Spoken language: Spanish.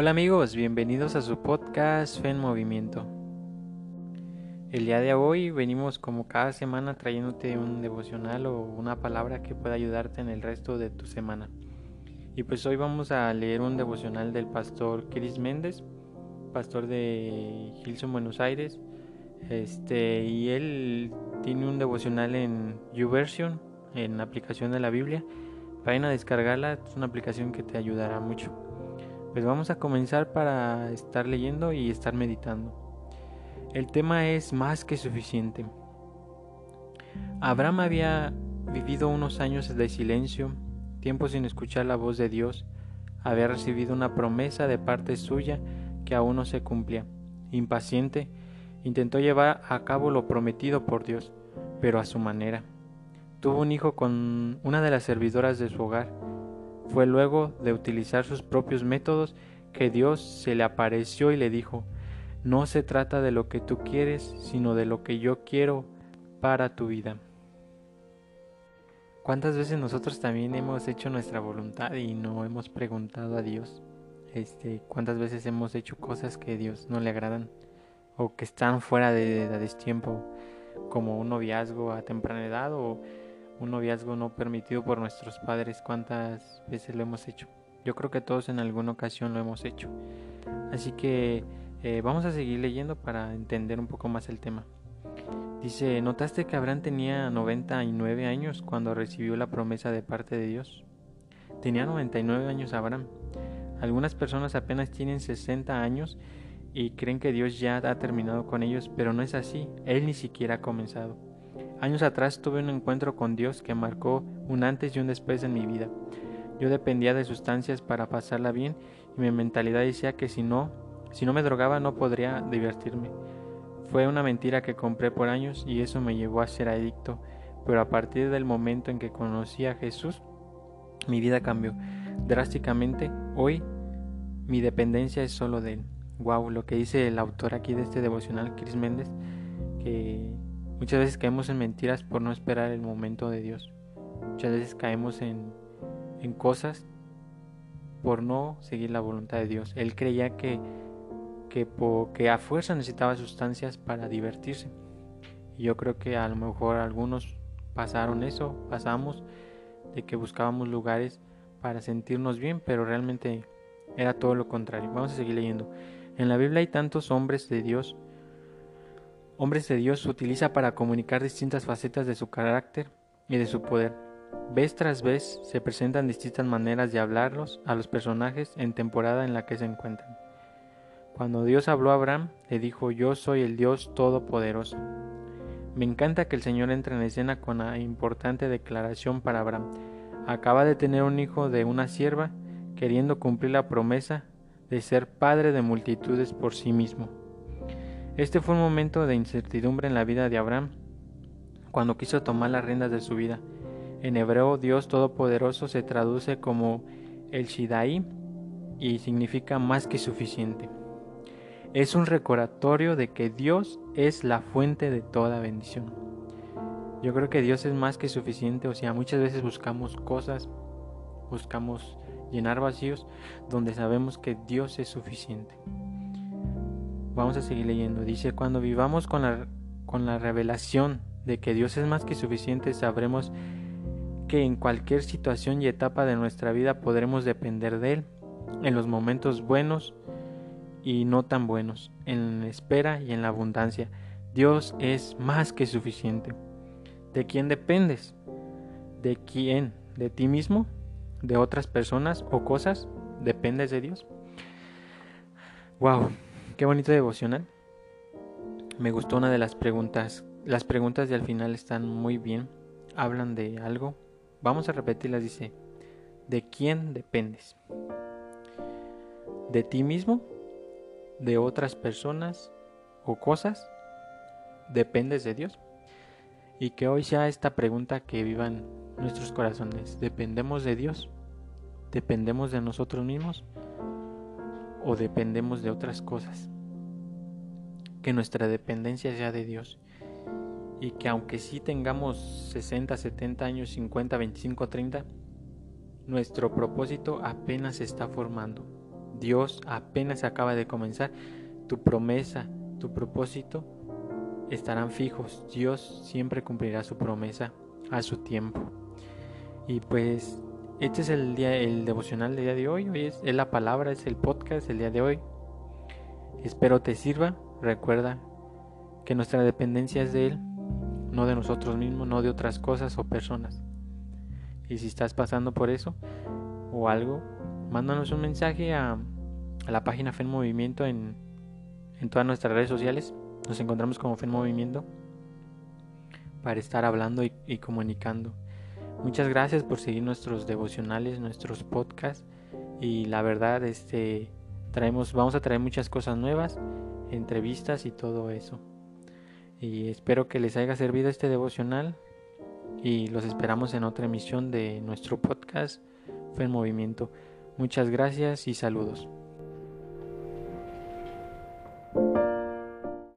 Hola amigos, bienvenidos a su podcast Fe en Movimiento. El día de hoy venimos como cada semana trayéndote un devocional o una palabra que pueda ayudarte en el resto de tu semana. Y pues hoy vamos a leer un devocional del pastor Chris Méndez, pastor de Gilson, Buenos Aires. Este, y él tiene un devocional en YouVersion, en la aplicación de la Biblia. Vayan a descargarla, es una aplicación que te ayudará mucho. Pues vamos a comenzar para estar leyendo y estar meditando. El tema es más que suficiente. Abraham había vivido unos años de silencio, tiempo sin escuchar la voz de Dios, había recibido una promesa de parte suya que aún no se cumplía. Impaciente, intentó llevar a cabo lo prometido por Dios, pero a su manera. Tuvo un hijo con una de las servidoras de su hogar, fue luego de utilizar sus propios métodos que Dios se le apareció y le dijo, no se trata de lo que tú quieres, sino de lo que yo quiero para tu vida. ¿Cuántas veces nosotros también hemos hecho nuestra voluntad y no hemos preguntado a Dios? Este, ¿Cuántas veces hemos hecho cosas que a Dios no le agradan o que están fuera de, de, de tiempo, como un noviazgo a temprana edad o un noviazgo no permitido por nuestros padres, cuántas veces lo hemos hecho. Yo creo que todos en alguna ocasión lo hemos hecho. Así que eh, vamos a seguir leyendo para entender un poco más el tema. Dice, ¿notaste que Abraham tenía 99 años cuando recibió la promesa de parte de Dios? Tenía 99 años Abraham. Algunas personas apenas tienen 60 años y creen que Dios ya ha terminado con ellos, pero no es así. Él ni siquiera ha comenzado. Años atrás tuve un encuentro con Dios que marcó un antes y un después en mi vida. Yo dependía de sustancias para pasarla bien y mi mentalidad decía que si no, si no me drogaba no podría divertirme. Fue una mentira que compré por años y eso me llevó a ser adicto, pero a partir del momento en que conocí a Jesús, mi vida cambió drásticamente. Hoy mi dependencia es solo de él. Wow, lo que dice el autor aquí de este devocional, Chris Méndez, que Muchas veces caemos en mentiras por no esperar el momento de Dios. Muchas veces caemos en, en cosas por no seguir la voluntad de Dios. Él creía que, que, que a fuerza necesitaba sustancias para divertirse. Y yo creo que a lo mejor algunos pasaron eso, pasamos de que buscábamos lugares para sentirnos bien, pero realmente era todo lo contrario. Vamos a seguir leyendo. En la Biblia hay tantos hombres de Dios hombres de Dios utiliza para comunicar distintas facetas de su carácter y de su poder. Vez tras vez se presentan distintas maneras de hablarlos a los personajes en temporada en la que se encuentran. Cuando Dios habló a Abraham, le dijo, yo soy el Dios Todopoderoso. Me encanta que el Señor entre en escena con la importante declaración para Abraham. Acaba de tener un hijo de una sierva, queriendo cumplir la promesa de ser padre de multitudes por sí mismo. Este fue un momento de incertidumbre en la vida de Abraham, cuando quiso tomar las riendas de su vida. En hebreo, Dios Todopoderoso se traduce como el Shidai y significa más que suficiente. Es un recordatorio de que Dios es la fuente de toda bendición. Yo creo que Dios es más que suficiente, o sea, muchas veces buscamos cosas, buscamos llenar vacíos donde sabemos que Dios es suficiente. Vamos a seguir leyendo. Dice, cuando vivamos con la, con la revelación de que Dios es más que suficiente, sabremos que en cualquier situación y etapa de nuestra vida podremos depender de Él, en los momentos buenos y no tan buenos, en la espera y en la abundancia. Dios es más que suficiente. ¿De quién dependes? ¿De quién? ¿De ti mismo? ¿De otras personas o cosas? ¿Dependes de Dios? Wow, Qué bonito devocional. Me gustó una de las preguntas. Las preguntas de al final están muy bien. Hablan de algo. Vamos a repetirlas. Dice, ¿de quién dependes? ¿De ti mismo? ¿De otras personas o cosas? ¿Dependes de Dios? Y que hoy sea esta pregunta que vivan nuestros corazones. ¿Dependemos de Dios? ¿Dependemos de nosotros mismos? O dependemos de otras cosas. Que nuestra dependencia sea de Dios. Y que aunque sí tengamos 60, 70 años, 50, 25, 30, nuestro propósito apenas se está formando. Dios apenas acaba de comenzar. Tu promesa, tu propósito estarán fijos. Dios siempre cumplirá su promesa a su tiempo. Y pues este es el día, el devocional del día de hoy. Hoy es, la palabra, es el podcast el día de hoy. Espero te sirva. Recuerda que nuestra dependencia es de Él, no de nosotros mismos, no de otras cosas o personas. Y si estás pasando por eso o algo, mándanos un mensaje a, la página Fe en Movimiento en, todas nuestras redes sociales. Nos encontramos como Fe en Movimiento para estar hablando y comunicando. Muchas gracias por seguir nuestros devocionales, nuestros podcasts y la verdad este traemos vamos a traer muchas cosas nuevas, entrevistas y todo eso. Y espero que les haya servido este devocional y los esperamos en otra emisión de nuestro podcast Fe en Movimiento. Muchas gracias y saludos.